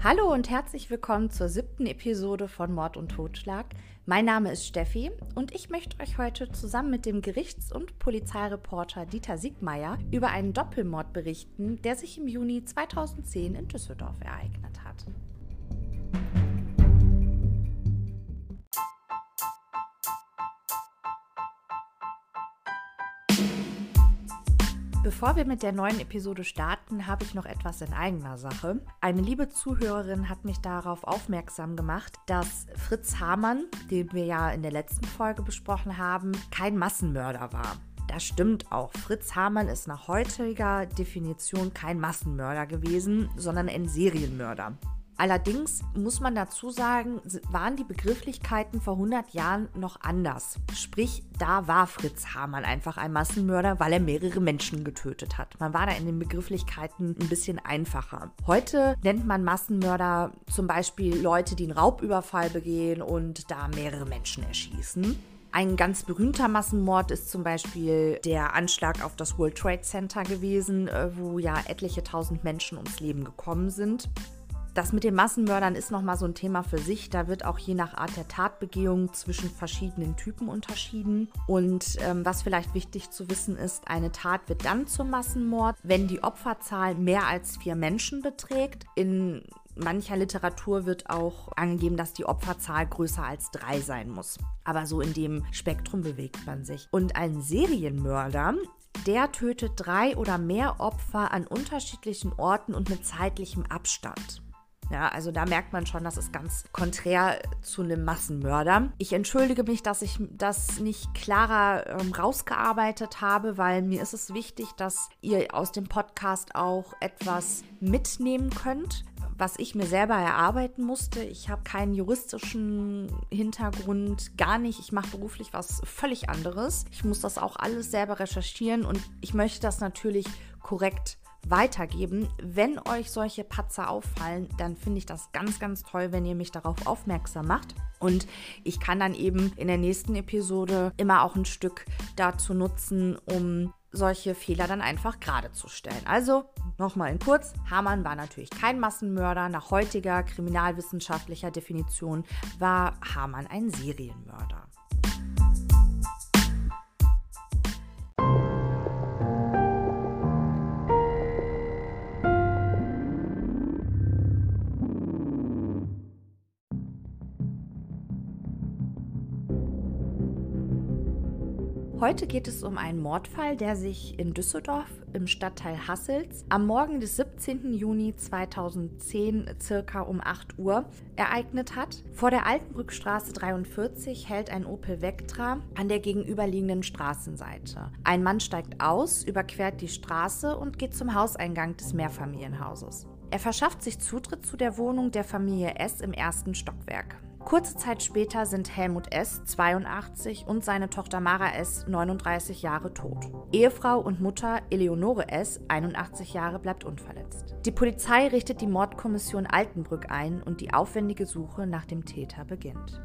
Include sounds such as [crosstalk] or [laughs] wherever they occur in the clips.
Hallo und herzlich willkommen zur siebten Episode von Mord und Totschlag. Mein Name ist Steffi und ich möchte euch heute zusammen mit dem Gerichts- und Polizeireporter Dieter Siegmeier über einen Doppelmord berichten, der sich im Juni 2010 in Düsseldorf ereignet hat. Bevor wir mit der neuen Episode starten, habe ich noch etwas in eigener Sache. Eine liebe Zuhörerin hat mich darauf aufmerksam gemacht, dass Fritz Hamann, den wir ja in der letzten Folge besprochen haben, kein Massenmörder war. Das stimmt auch. Fritz Hamann ist nach heutiger Definition kein Massenmörder gewesen, sondern ein Serienmörder. Allerdings muss man dazu sagen, waren die Begrifflichkeiten vor 100 Jahren noch anders. Sprich, da war Fritz Hamann einfach ein Massenmörder, weil er mehrere Menschen getötet hat. Man war da in den Begrifflichkeiten ein bisschen einfacher. Heute nennt man Massenmörder zum Beispiel Leute, die einen Raubüberfall begehen und da mehrere Menschen erschießen. Ein ganz berühmter Massenmord ist zum Beispiel der Anschlag auf das World Trade Center gewesen, äh, wo ja etliche tausend Menschen ums Leben gekommen sind. Das mit den Massenmördern ist nochmal so ein Thema für sich. Da wird auch je nach Art der Tatbegehung zwischen verschiedenen Typen unterschieden. Und ähm, was vielleicht wichtig zu wissen ist, eine Tat wird dann zum Massenmord, wenn die Opferzahl mehr als vier Menschen beträgt. In mancher Literatur wird auch angegeben, dass die Opferzahl größer als drei sein muss. Aber so in dem Spektrum bewegt man sich. Und ein Serienmörder der tötet drei oder mehr Opfer an unterschiedlichen Orten und mit zeitlichem Abstand. Ja, also da merkt man schon, das ist ganz konträr zu einem Massenmörder. Ich entschuldige mich, dass ich das nicht klarer ähm, rausgearbeitet habe, weil mir ist es wichtig, dass ihr aus dem Podcast auch etwas mitnehmen könnt, was ich mir selber erarbeiten musste. Ich habe keinen juristischen Hintergrund, gar nicht. Ich mache beruflich was völlig anderes. Ich muss das auch alles selber recherchieren und ich möchte das natürlich korrekt weitergeben. Wenn euch solche Patzer auffallen, dann finde ich das ganz, ganz toll, wenn ihr mich darauf aufmerksam macht. Und ich kann dann eben in der nächsten Episode immer auch ein Stück dazu nutzen, um solche Fehler dann einfach gerade zu stellen. Also nochmal in kurz, Hamann war natürlich kein Massenmörder. Nach heutiger kriminalwissenschaftlicher Definition war Hamann ein Serienmörder. Heute geht es um einen Mordfall, der sich in Düsseldorf im Stadtteil Hassels am Morgen des 17. Juni 2010 circa um 8 Uhr ereignet hat. Vor der Altenbrückstraße 43 hält ein Opel Vectra an der gegenüberliegenden Straßenseite. Ein Mann steigt aus, überquert die Straße und geht zum Hauseingang des Mehrfamilienhauses. Er verschafft sich Zutritt zu der Wohnung der Familie S im ersten Stockwerk. Kurze Zeit später sind Helmut S., 82, und seine Tochter Mara S., 39 Jahre tot. Ehefrau und Mutter Eleonore S., 81 Jahre, bleibt unverletzt. Die Polizei richtet die Mordkommission Altenbrück ein und die aufwendige Suche nach dem Täter beginnt.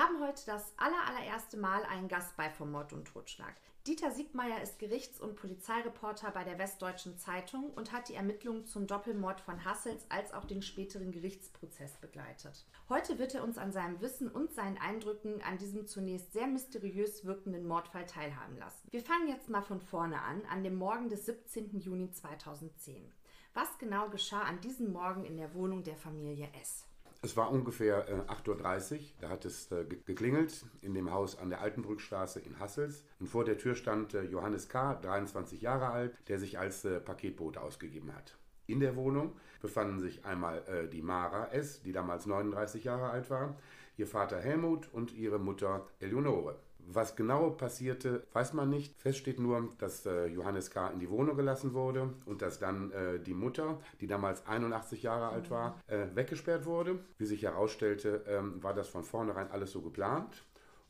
Wir haben heute das allererste Mal einen Gast bei vom Mord und Totschlag. Dieter Siegmeier ist Gerichts- und Polizeireporter bei der Westdeutschen Zeitung und hat die Ermittlungen zum Doppelmord von Hassels als auch den späteren Gerichtsprozess begleitet. Heute wird er uns an seinem Wissen und seinen Eindrücken an diesem zunächst sehr mysteriös wirkenden Mordfall teilhaben lassen. Wir fangen jetzt mal von vorne an, an dem Morgen des 17. Juni 2010. Was genau geschah an diesem Morgen in der Wohnung der Familie S? Es war ungefähr äh, 8.30 Uhr, da hat es äh, geklingelt in dem Haus an der Altenbrückstraße in Hassels. Und vor der Tür stand äh, Johannes K., 23 Jahre alt, der sich als äh, Paketbote ausgegeben hat. In der Wohnung befanden sich einmal äh, die Mara S., die damals 39 Jahre alt war, ihr Vater Helmut und ihre Mutter Eleonore. Was genau passierte, weiß man nicht. Fest steht nur, dass äh, Johannes K. in die Wohnung gelassen wurde und dass dann äh, die Mutter, die damals 81 Jahre alt war, äh, weggesperrt wurde. Wie sich herausstellte, ähm, war das von vornherein alles so geplant.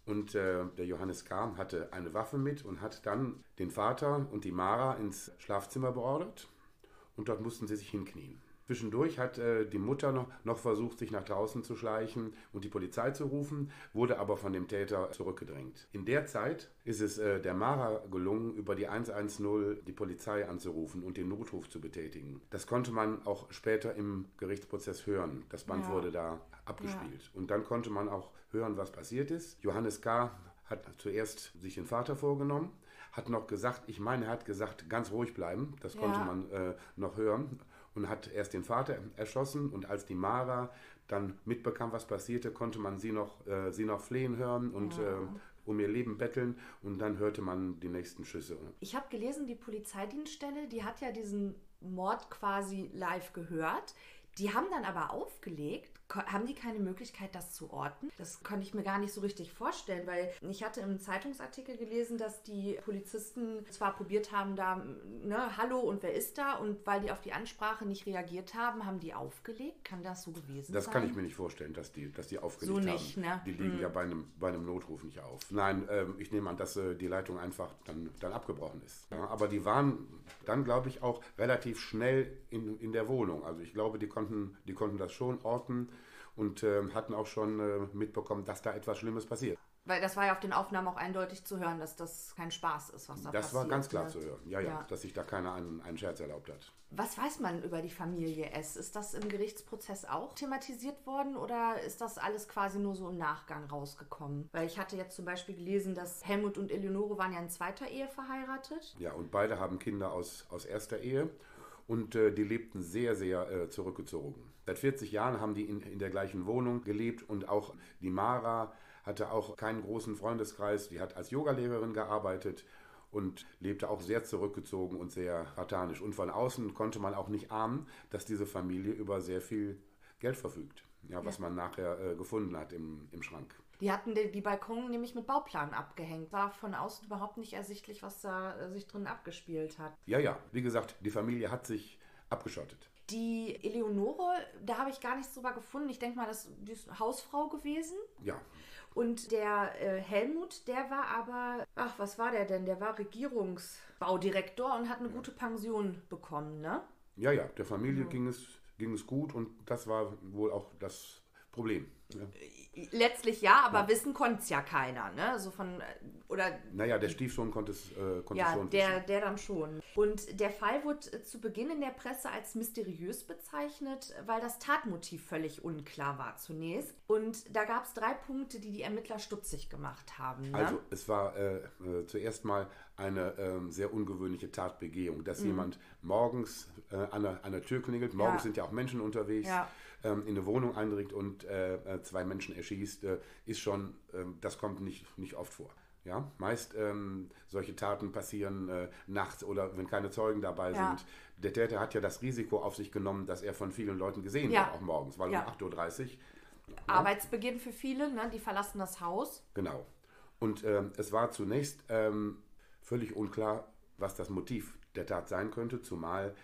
Und äh, der Johannes K. hatte eine Waffe mit und hat dann den Vater und die Mara ins Schlafzimmer beordert. Und dort mussten sie sich hinknien. Zwischendurch hat äh, die Mutter noch, noch versucht, sich nach draußen zu schleichen und die Polizei zu rufen, wurde aber von dem Täter zurückgedrängt. In der Zeit ist es äh, der Mara gelungen, über die 110 die Polizei anzurufen und den Notruf zu betätigen. Das konnte man auch später im Gerichtsprozess hören. Das Band Ja. wurde da abgespielt. Und dann konnte man auch hören, was passiert ist. Johannes K. hat zuerst sich den Vater vorgenommen, hat noch gesagt, ich meine, er hat gesagt, ganz ruhig bleiben. Das Ja. konnte man äh, noch hören. Und hat erst den Vater erschossen. Und als die Mara dann mitbekam, was passierte, konnte man sie noch, äh, sie noch flehen hören und äh, um ihr Leben betteln. Und dann hörte man die nächsten Schüsse. Ich habe gelesen, die Polizeidienststelle, die hat ja diesen Mord quasi live gehört. Die haben dann aber aufgelegt. Haben die keine Möglichkeit, das zu orten? Das konnte ich mir gar nicht so richtig vorstellen, weil ich hatte im Zeitungsartikel gelesen, dass die Polizisten zwar probiert haben, da, ne, hallo und wer ist da? Und weil die auf die Ansprache nicht reagiert haben, haben die aufgelegt. Kann das so gewesen Das sein? kann ich mir nicht vorstellen, dass die, dass die aufgelegt So nicht, haben. ne? Die liegen ja bei einem, bei einem Notruf nicht auf. Nein, ähm, ich nehme an, dass äh, die Leitung einfach dann, dann abgebrochen ist. Ja, aber die waren dann, glaube ich, auch relativ schnell in, in der Wohnung. Also ich glaube, die konnten, die konnten das schon orten und ähm, hatten auch schon äh, mitbekommen, dass da etwas Schlimmes passiert. Weil das war ja auf den Aufnahmen auch eindeutig zu hören, dass das kein Spaß ist, was da Das passiert. war ganz klar ne? zu hören. Ja, ja, Ja. dass sich da keiner einen, einen Scherz erlaubt hat. Was weiß man über die Familie S? Ist das im Gerichtsprozess auch thematisiert worden oder ist das alles quasi nur so im Nachgang rausgekommen? Weil ich hatte jetzt zum Beispiel gelesen, dass Helmut und Eleonore waren ja in zweiter Ehe verheiratet. Ja, und beide haben Kinder aus, aus erster Ehe und äh, die lebten sehr, sehr äh, zurückgezogen. Seit 40 Jahren haben die in, in der gleichen Wohnung gelebt und auch die Mara hatte auch keinen großen Freundeskreis. Die hat als Yogalehrerin gearbeitet und lebte auch sehr zurückgezogen und sehr spartanisch. Und von außen konnte man auch nicht ahnen, dass diese Familie über sehr viel Geld verfügt. Ja, was man nachher äh, gefunden hat im, im Schrank. Die hatten die, die Balkone nämlich mit Bauplan abgehängt. War von außen überhaupt nicht ersichtlich, was da äh, sich drin abgespielt hat. Ja, ja, wie gesagt, die Familie hat sich abgeschottet. Die Eleonore, da habe ich gar nichts drüber gefunden. Ich denke mal, das die ist Hausfrau gewesen. Ja, Und der äh, Helmut, der war aber, ach, was war der denn? Der war Regierungsbaudirektor und hat eine gute Pension bekommen, ne? Ja, ja, der Familie ging, es, ging es gut und das war wohl auch das Problem. Ja. Letztlich ja, aber wissen konnte es ja keiner, ne? So von, äh, oder Naja, der Stiefsohn konnte es, äh, konnte es ja, schon der, wissen. der dann schon. Und der Fall wurde äh, zu Beginn in der Presse als mysteriös bezeichnet, weil das Tatmotiv völlig unklar war zunächst. Und da gab es drei Punkte, die die Ermittler stutzig gemacht haben. Ne? Also es war äh, äh, zuerst mal eine ähm, sehr ungewöhnliche Tatbegehung, dass jemand morgens äh, an, der, an der Tür klingelt, morgens Mhm. Ja. sind ja auch Menschen unterwegs, Ja. Ähm, in eine Wohnung eindringt und äh, äh, zwei Menschen erschießt, äh, ist schon, ähm, das kommt nicht, nicht oft vor. Ja, meist ähm, solche Taten passieren äh, nachts oder wenn keine Zeugen dabei Ja. sind. Der Täter hat ja das Risiko auf sich genommen, dass er von vielen Leuten gesehen Ja. wird, auch morgens, weil Ja. um 8.30 Uhr Arbeitsbeginn für viele, ne? Die verlassen das Haus. Genau. Und ähm, es war zunächst ähm, völlig unklar, was das Motiv der Tat sein könnte, zumal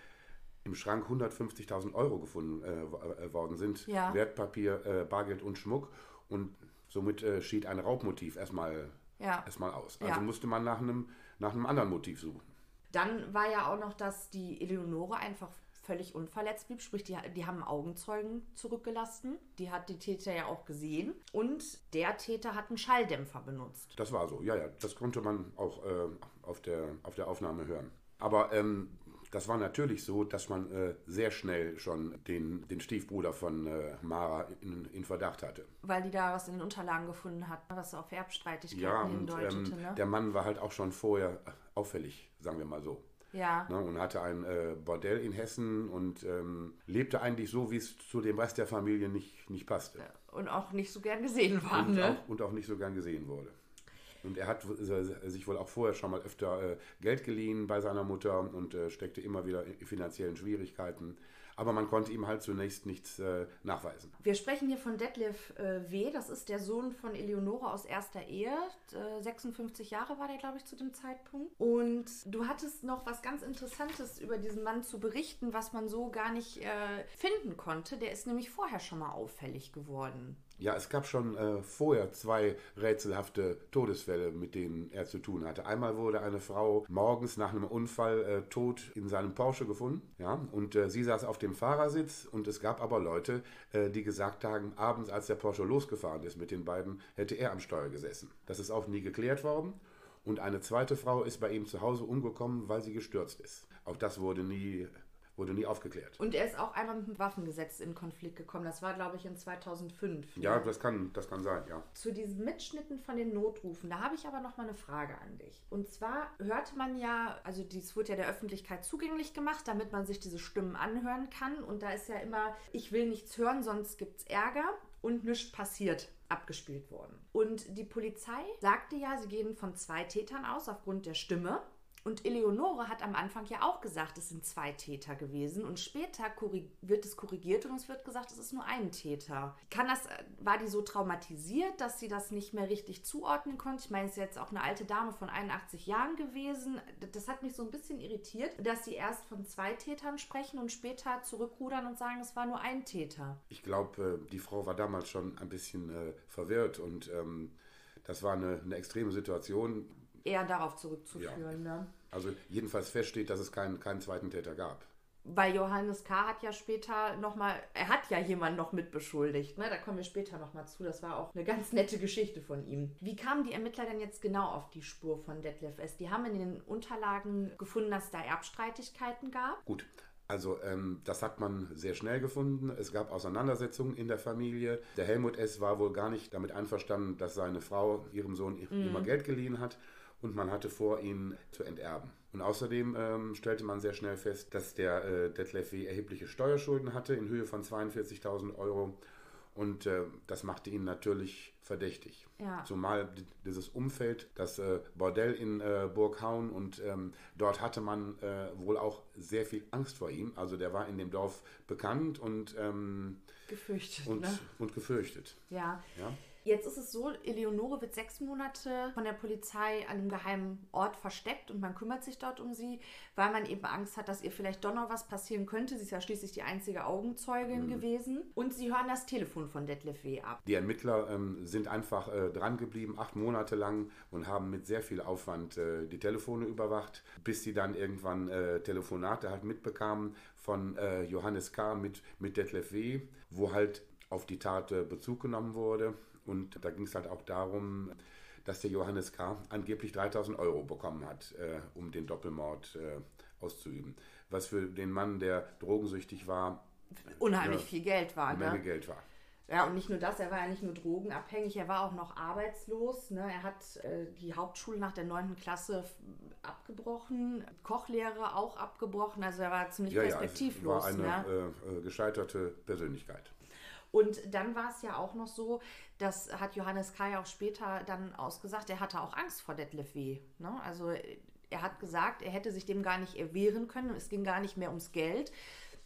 im Schrank 150.000 Euro gefunden äh, äh, worden sind. Ja. Wertpapier, äh, Bargeld und Schmuck. Und somit äh, schied ein Raubmotiv erstmal, Ja. erstmal aus. Also Ja. musste man nach einem, nach einem anderen Motiv suchen. Dann war ja auch noch, dass die Eleonore einfach völlig unverletzt blieb. Sprich, die, die haben Augenzeugen zurückgelassen. Die hat die Täter ja auch gesehen. Und der Täter hat einen Schalldämpfer benutzt. Das war so, ja, ja, das konnte man auch äh, auf, der, auf der Aufnahme hören. Aber ähm, das war natürlich so, dass man äh, sehr schnell schon den, den Stiefbruder von äh, Mara in, in Verdacht hatte. Weil die da was in den Unterlagen gefunden hat, was auf Erbstreitigkeiten Ja, und hindeutete. ähm, ne? der Mann war halt auch schon vorher auffällig, sagen wir mal so. ja. Ne, und hatte ein äh, Bordell in Hessen und ähm, lebte eigentlich so, wie es zu dem Rest der Familie nicht, nicht passte. Und auch nicht so gern gesehen war. und, Ne? auch, und auch nicht so gern gesehen wurde. Und er hat sich wohl auch vorher schon mal öfter äh, Geld geliehen bei seiner Mutter und äh, steckte immer wieder in finanziellen Schwierigkeiten. Aber man konnte ihm halt zunächst nichts äh, nachweisen. Wir sprechen hier von Detlef W., das ist der Sohn von Eleonore aus erster Ehe. Äh, 56 Jahre war der, glaube ich, zu dem Zeitpunkt. Und du hattest noch was ganz Interessantes über diesen Mann zu berichten, was man so gar nicht finden konnte. Der ist nämlich vorher schon mal auffällig geworden. Ja, es gab schon äh, vorher zwei rätselhafte Todesfälle, mit denen er zu tun hatte. Einmal wurde eine Frau morgens nach einem Unfall äh, tot in seinem Porsche gefunden. Ja, und äh, sie saß auf dem Fahrersitz und es gab aber Leute, äh, die gesagt haben, abends, als der Porsche losgefahren ist mit den beiden, hätte er am Steuer gesessen. Das ist auch nie geklärt worden. Und eine zweite Frau ist bei ihm zu Hause umgekommen, weil sie gestürzt ist. Auch das wurde nie wurde nie aufgeklärt. Und er ist auch einmal mit dem Waffengesetz in Konflikt gekommen. Das war, glaube ich, in 2005. Ja, das kann, das kann sein, ja. Zu diesen Mitschnitten von den Notrufen, da habe ich aber noch mal eine Frage an dich. Und zwar hörte man ja, also dies wurde ja der Öffentlichkeit zugänglich gemacht, damit man sich diese Stimmen anhören kann. Und da ist ja immer, ich will nichts hören, sonst gibt es Ärger und nichts passiert abgespielt worden. Und die Polizei sagte ja, sie gehen von zwei Tätern aus aufgrund der Stimme. Und Eleonore hat am Anfang ja auch gesagt, es sind zwei Täter gewesen. Und später wird es korrigiert und es wird gesagt, es ist nur ein Täter. Kann das, war die so traumatisiert, dass sie das nicht mehr richtig zuordnen konnte? Ich meine, es ist jetzt auch eine alte Dame von 81 Jahren gewesen. Das hat mich so ein bisschen irritiert, dass sie erst von zwei Tätern sprechen und später zurückrudern und sagen, es war nur ein Täter. Ich glaube, äh, die Frau war damals schon ein bisschen äh, verwirrt und ähm, das war eine, eine extreme Situation eher darauf zurückzuführen. Ja. Ne? Also jedenfalls feststeht, dass es keinen, keinen zweiten Täter gab. Weil Johannes K. hat ja später nochmal, er hat ja jemanden noch mitbeschuldigt, ne? da kommen wir später nochmal zu. Das war auch eine ganz nette Geschichte von ihm. Wie kamen die Ermittler denn jetzt genau auf die Spur von Detlef S.? Die haben in den Unterlagen gefunden, dass da Erbstreitigkeiten gab. Gut, also ähm, das hat man sehr schnell gefunden. Es gab Auseinandersetzungen in der Familie. Der Helmut S. war wohl gar nicht damit einverstanden, dass seine Frau ihrem Sohn mhm. immer Geld geliehen hat und man hatte vor, ihn zu enterben. Und außerdem ähm, stellte man sehr schnell fest, dass der äh, Detlef W. erhebliche Steuerschulden hatte in Höhe von 42.000 Euro. Und äh, das machte ihn natürlich verdächtig. Ja. Zumal dieses Umfeld, das äh, Bordell in äh, Burghaun und ähm, dort hatte man äh, wohl auch sehr viel Angst vor ihm. Also der war in dem Dorf bekannt und ähm, gefürchtet. Und, ne? und gefürchtet. Ja. ja. Jetzt ist es so, Eleonore wird sechs Monate von der Polizei an einem geheimen Ort versteckt und man kümmert sich dort um sie, weil man eben Angst hat, dass ihr vielleicht doch noch was passieren könnte. Sie ist ja schließlich die einzige Augenzeugin mhm. gewesen. Und sie hören das Telefon von Detlef W. ab. Die Ermittler ähm, sind einfach äh, dran geblieben, acht Monate lang und haben mit sehr viel Aufwand äh, die Telefone überwacht, bis sie dann irgendwann äh, Telefonate halt mitbekamen von äh, Johannes K. mit, mit Detlef W., wo halt auf die Tat äh, Bezug genommen wurde. Und da ging es halt auch darum, dass der Johannes K. angeblich 3000 Euro bekommen hat, äh, um den Doppelmord äh, auszuüben. Was für den Mann, der drogensüchtig war, unheimlich ja, viel Geld war. Eine Menge ne? Geld war. Ja, und nicht nur das, er war ja nicht nur drogenabhängig, er war auch noch arbeitslos. Ne? Er hat äh, die Hauptschule nach der 9. Klasse abgebrochen, Kochlehre auch abgebrochen, also er war ziemlich ja, perspektivlos. Ja, war eine ne? Äh, äh, gescheiterte Persönlichkeit. Und dann war es ja auch noch so, das hat Johannes Kai auch später dann ausgesagt, er hatte auch Angst vor Detlef W. Ne? Also er hat gesagt, er hätte sich dem gar nicht erwehren können. Es ging gar nicht mehr ums Geld,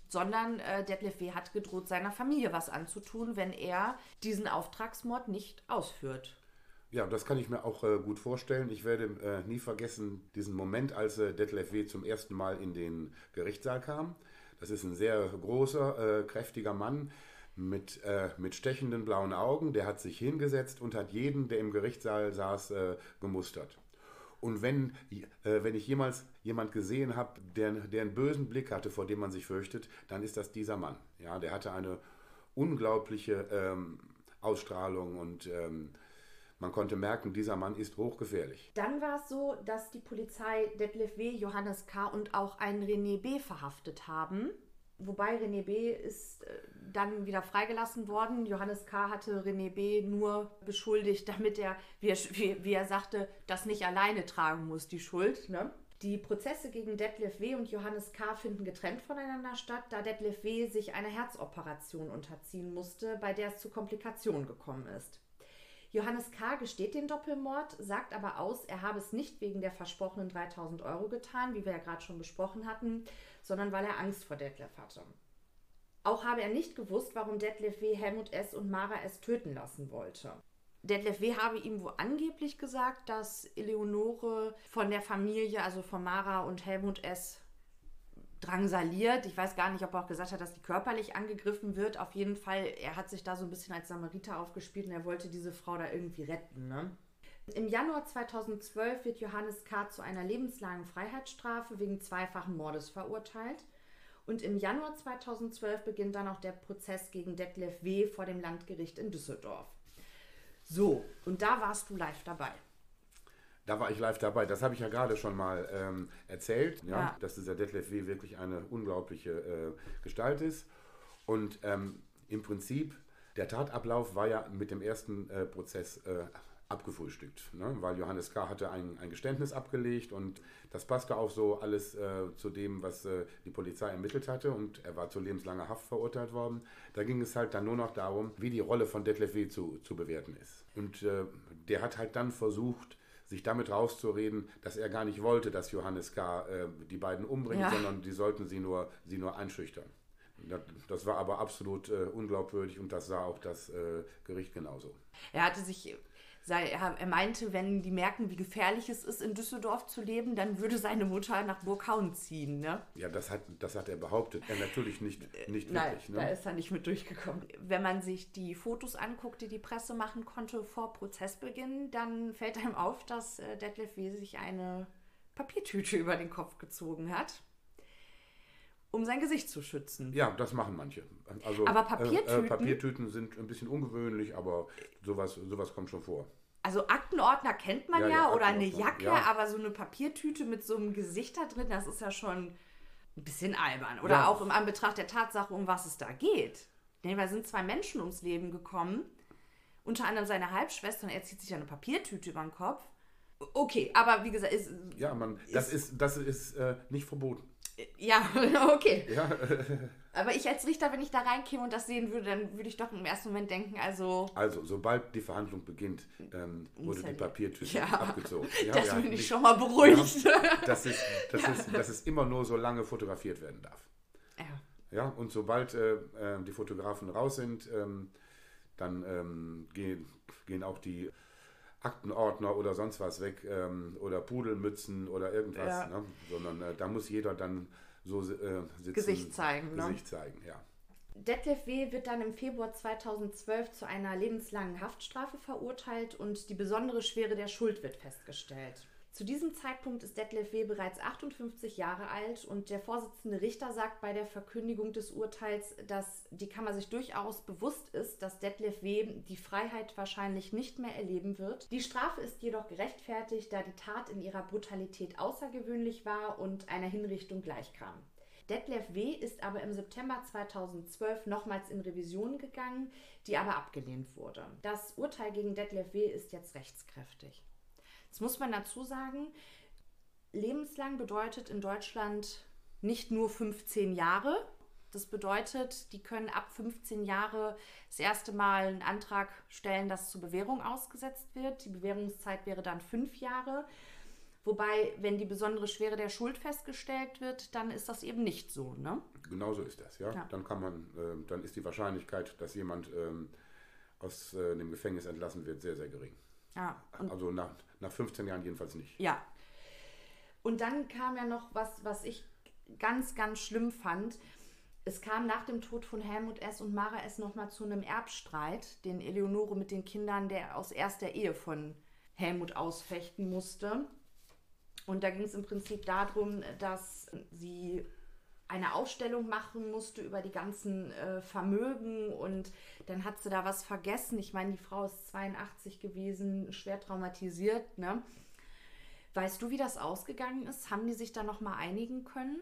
sondern äh, Detlef W. hat gedroht, seiner Familie was anzutun, wenn er diesen Auftragsmord nicht ausführt. Ja, das kann ich mir auch äh, gut vorstellen. Ich werde äh, nie vergessen diesen Moment, als äh, Detlef W. zum ersten Mal in den Gerichtssaal kam. Das ist ein sehr großer, äh, kräftiger Mann, mit, äh, mit stechenden blauen Augen. Der hat sich hingesetzt und hat jeden, der im Gerichtssaal saß, äh, gemustert. Und wenn, äh, wenn ich jemals jemand gesehen habe, der, der einen bösen Blick hatte, vor dem man sich fürchtet, dann ist das dieser Mann. Ja, der hatte eine unglaubliche ähm, Ausstrahlung und ähm, man konnte merken, dieser Mann ist hochgefährlich. Dann war es so, dass die Polizei Detlef W., Johannes K. und auch einen René B. verhaftet haben. Wobei René B. ist äh, dann wieder freigelassen worden. Johannes K. hatte René B. nur beschuldigt, [laughs] damit er, wie er, wie er sagte, das nicht alleine tragen muss, die Schuld. Ne? Die Prozesse gegen Detlef W. und Johannes K. finden getrennt voneinander statt, da Detlef W. sich einer Herzoperation unterziehen musste, bei der es zu Komplikationen gekommen ist. Johannes K. gesteht den Doppelmord, sagt aber aus, er habe es nicht wegen der versprochenen 3000 Euro getan, wie wir ja gerade schon besprochen hatten, sondern weil er Angst vor Detlef hatte. Auch habe er nicht gewusst, warum Detlef W. Helmut S. und Mara S. töten lassen wollte. Detlef W. habe ihm wohl angeblich gesagt, dass Eleonore von der Familie, also von Mara und Helmut S., drangsaliert. Ich weiß gar nicht, ob er auch gesagt hat, dass die körperlich angegriffen wird. Auf jeden Fall, er hat sich da so ein bisschen als Samariter aufgespielt und er wollte diese Frau da irgendwie retten. Ne? Im Januar 2012 wird Johannes K. zu einer lebenslangen Freiheitsstrafe wegen zweifachen Mordes verurteilt. Und im Januar 2012 beginnt dann auch der Prozess gegen Detlef W. vor dem Landgericht in Düsseldorf. So, und da warst du live dabei. Da war ich live dabei. Das habe ich ja gerade schon mal ähm, erzählt, ja, Ja. dass dieser Detlef W. wirklich eine unglaubliche äh, Gestalt ist. Und ähm, im Prinzip, der Tatablauf war ja mit dem ersten äh, Prozess äh, abgefrühstückt, ne? weil Johannes K. hatte ein, ein Geständnis abgelegt und das passte auch so alles äh, zu dem, was äh, die Polizei ermittelt hatte und er war zu lebenslanger Haft verurteilt worden. Da ging es halt dann nur noch darum, wie die Rolle von Detlef W. zu, zu bewerten ist. Und äh, der hat halt dann versucht, sich damit rauszureden, dass er gar nicht wollte, dass Johannes K. Äh, die beiden umbringt, Ja. sondern die sollten sie nur, sie nur einschüchtern. Das, war aber absolut äh, unglaubwürdig und das sah auch das äh, Gericht genauso. Er hatte sich, sei- er meinte, wenn die merken, wie gefährlich es ist, in Düsseldorf zu leben, dann würde seine Mutter nach Burghauen ziehen, ne? Ja, das hat, das hat er behauptet. Er natürlich nicht, nicht Nein, wirklich. da Ne? ist er nicht mit durchgekommen. Wenn man sich die Fotos anguckt, die die Presse machen konnte vor Prozessbeginn, dann fällt einem auf, dass äh, Detlef W. sich eine Papiertüte [laughs] über den Kopf gezogen hat, um sein Gesicht zu schützen. Ja, das machen manche. Also, Aber Äh, Papiertüten? äh, Papiertüten sind ein bisschen ungewöhnlich, aber sowas, sowas kommt schon vor. Also Aktenordner kennt man Ja, ja, ja, oder eine Jacke, ja. aber so eine Papiertüte mit so einem Gesicht da drin, das ist ja schon ein bisschen albern. Oder auch im Anbetracht der Tatsache, um was es da geht. Denn da sind zwei Menschen ums Leben gekommen, unter anderem seine Halbschwester, und er zieht sich eine Papiertüte über den Kopf. Okay, aber wie gesagt, ist, Ja, man, das ist, das ist äh, nicht verboten. Ja, [laughs] okay. Ja, Aber ich als Richter, wenn ich da reinkäme und das sehen würde, dann würde ich doch im ersten Moment denken, also, also, sobald die Verhandlung beginnt, ähm, wurde die ja- Papiertüte Ja. abgezogen. [laughs] Ja, das ja, bin ich nicht- schon mal beruhigt. Ja, das, ist, das, [laughs] ist, das ist immer nur so lange fotografiert werden darf. Ja. Ja, und sobald äh, äh, die Fotografen raus sind, ähm, dann ähm, gehen, gehen auch die Aktenordner oder sonst was weg ähm, oder Pudelmützen oder irgendwas, Ja. ne? sondern äh, da muss jeder dann so äh, sitzen. Gesicht zeigen, ne? Gesicht zeigen, ja. Detlef W. wird dann im Februar 2012 zu einer lebenslangen Haftstrafe verurteilt und die besondere Schwere der Schuld wird festgestellt. Zu diesem Zeitpunkt ist Detlef W. bereits 58 Jahre alt und der Vorsitzende Richter sagt bei der Verkündigung des Urteils, dass die Kammer sich durchaus bewusst ist, dass Detlef W. die Freiheit wahrscheinlich nicht mehr erleben wird. Die Strafe ist jedoch gerechtfertigt, da die Tat in ihrer Brutalität außergewöhnlich war und einer Hinrichtung gleichkam. Detlef W. ist aber im September 2012 nochmals in Revision gegangen, die aber abgelehnt wurde. Das Urteil gegen Detlef W. ist jetzt rechtskräftig. Jetzt muss man dazu sagen, lebenslang bedeutet in Deutschland nicht nur 15 Jahre. Das bedeutet, die können ab 15 Jahre das erste Mal einen Antrag stellen, dass zur Bewährung ausgesetzt wird. Die Bewährungszeit wäre dann fünf Jahre. Wobei, wenn die besondere Schwere der Schuld festgestellt wird, dann ist das eben nicht so. Ne? Genau so ist das, ja. Ja. Dann kann man, ähm, dann ist die Wahrscheinlichkeit, dass jemand ähm, aus äh, dem Gefängnis entlassen wird, sehr, sehr gering. Ja, Also nach, nach 15 Jahren jedenfalls nicht. Ja. Und dann kam ja noch was, was ich ganz, ganz schlimm fand. Es kam nach dem Tod von Helmut S. und Mara S. nochmal zu einem Erbstreit, den Eleonore mit den Kindern der aus erster Ehe von Helmut ausfechten musste. Und da ging es im Prinzip darum, dass sie eine Ausstellung machen musste über die ganzen äh, Vermögen und dann hat sie da was vergessen. Ich meine, die Frau ist 82 gewesen, schwer traumatisiert. Ne? Weißt du, wie das ausgegangen ist? Haben die sich da noch mal einigen können?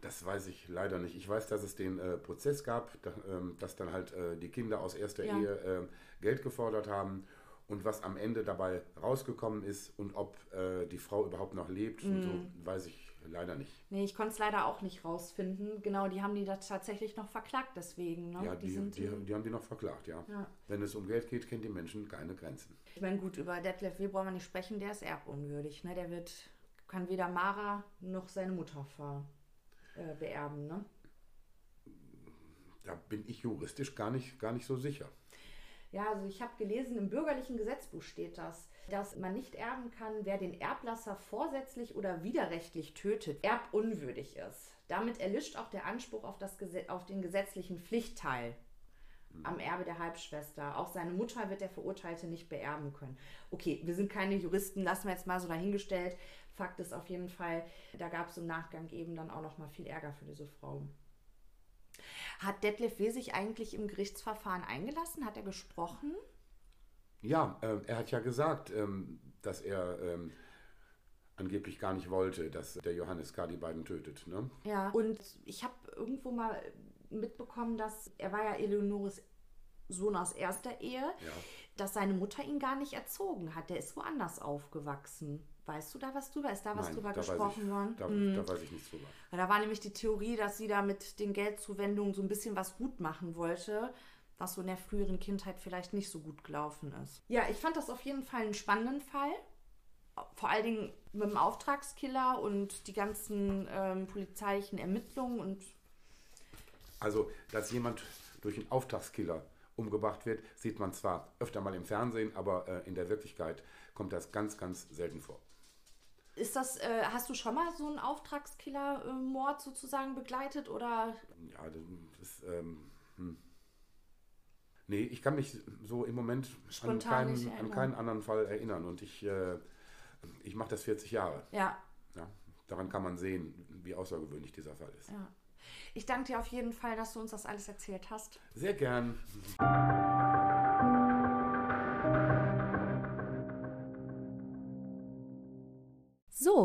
Das weiß ich leider nicht. Ich weiß, dass es den äh, Prozess gab, da, ähm, dass dann halt äh, die Kinder aus erster Ja. Ehe äh, Geld gefordert haben und was am Ende dabei rausgekommen ist und ob äh, die Frau überhaupt noch lebt, und Mhm. so, weiß ich leider nicht. Nee, ich konnte es leider auch nicht rausfinden. Genau, die haben die da tatsächlich noch verklagt deswegen. Ne? Ja, die, die, die, haben die noch verklagt, ja. Ja. Wenn es um Geld geht, kennen die Menschen keine Grenzen. Ich meine, gut, über Detlef W. brauchen wir nicht sprechen, der ist erbunwürdig. Ne? Der wird, kann weder Mara noch seine Mutter ver, äh, beerben. Ne? Da bin ich juristisch gar nicht, gar nicht so sicher. Ja, also ich habe gelesen, im bürgerlichen Gesetzbuch steht das, dass man nicht erben kann, wer den Erblasser vorsätzlich oder widerrechtlich tötet, erbunwürdig ist. Damit erlischt auch der Anspruch auf, das, auf den gesetzlichen Pflichtteil am Erbe der Halbschwester. Auch seine Mutter wird der Verurteilte nicht beerben können. Okay, wir sind keine Juristen, lassen wir jetzt mal so dahingestellt. Fakt ist auf jeden Fall, da gab es im Nachgang eben dann auch noch mal viel Ärger für diese Frau. Hat Detlef W. sich eigentlich im Gerichtsverfahren eingelassen? Hat er gesprochen? Ja, äh, er hat ja gesagt, ähm, dass er ähm, angeblich gar nicht wollte, dass der Johannes K. die beiden tötet. Ne? Ja, und ich habe irgendwo mal mitbekommen, dass er war ja Eleonores Sohn aus erster Ehe, Ja. dass seine Mutter ihn gar nicht erzogen hat. Der ist woanders aufgewachsen. Weißt du da was drüber? Ist da was Nein, drüber da gesprochen ich, worden? Da, Mhm. da weiß ich nichts drüber. Da war nämlich die Theorie, dass sie da mit den Geldzuwendungen so ein bisschen was gut machen wollte, was so in der früheren Kindheit vielleicht nicht so gut gelaufen ist. Ja, ich fand das auf jeden Fall einen spannenden Fall. Vor allen Dingen mit dem Auftragskiller und die ganzen ähm, polizeilichen Ermittlungen und Also, dass jemand durch einen Auftragskiller umgebracht wird, sieht man zwar öfter mal im Fernsehen, aber äh, in der Wirklichkeit kommt das ganz, ganz selten vor. Ist das, äh, hast du schon mal so einen Auftragskiller-Mord sozusagen begleitet oder Ja, das ist. Ähm, hm. Nee, ich kann mich so im Moment an Spontan keinen, an keinen anderen Fall erinnern. Und ich, äh, ich mache das 40 Jahre. ja, Ja, daran kann man sehen, wie außergewöhnlich dieser Fall ist. ja. Ich danke dir auf jeden Fall, dass du uns das alles erzählt hast. Sehr gern.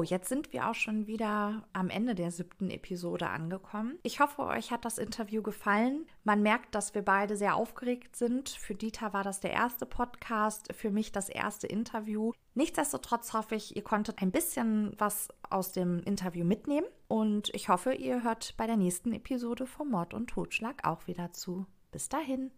Jetzt sind wir auch schon wieder am Ende der siebten Episode angekommen. Ich hoffe, euch hat das Interview gefallen. Man merkt, dass wir beide sehr aufgeregt sind. Für Dieter war das der erste Podcast, für mich das erste Interview. Nichtsdestotrotz hoffe ich, ihr konntet ein bisschen was aus dem Interview mitnehmen. Und ich hoffe, ihr hört bei der nächsten Episode vom Mord und Totschlag auch wieder zu. Bis dahin.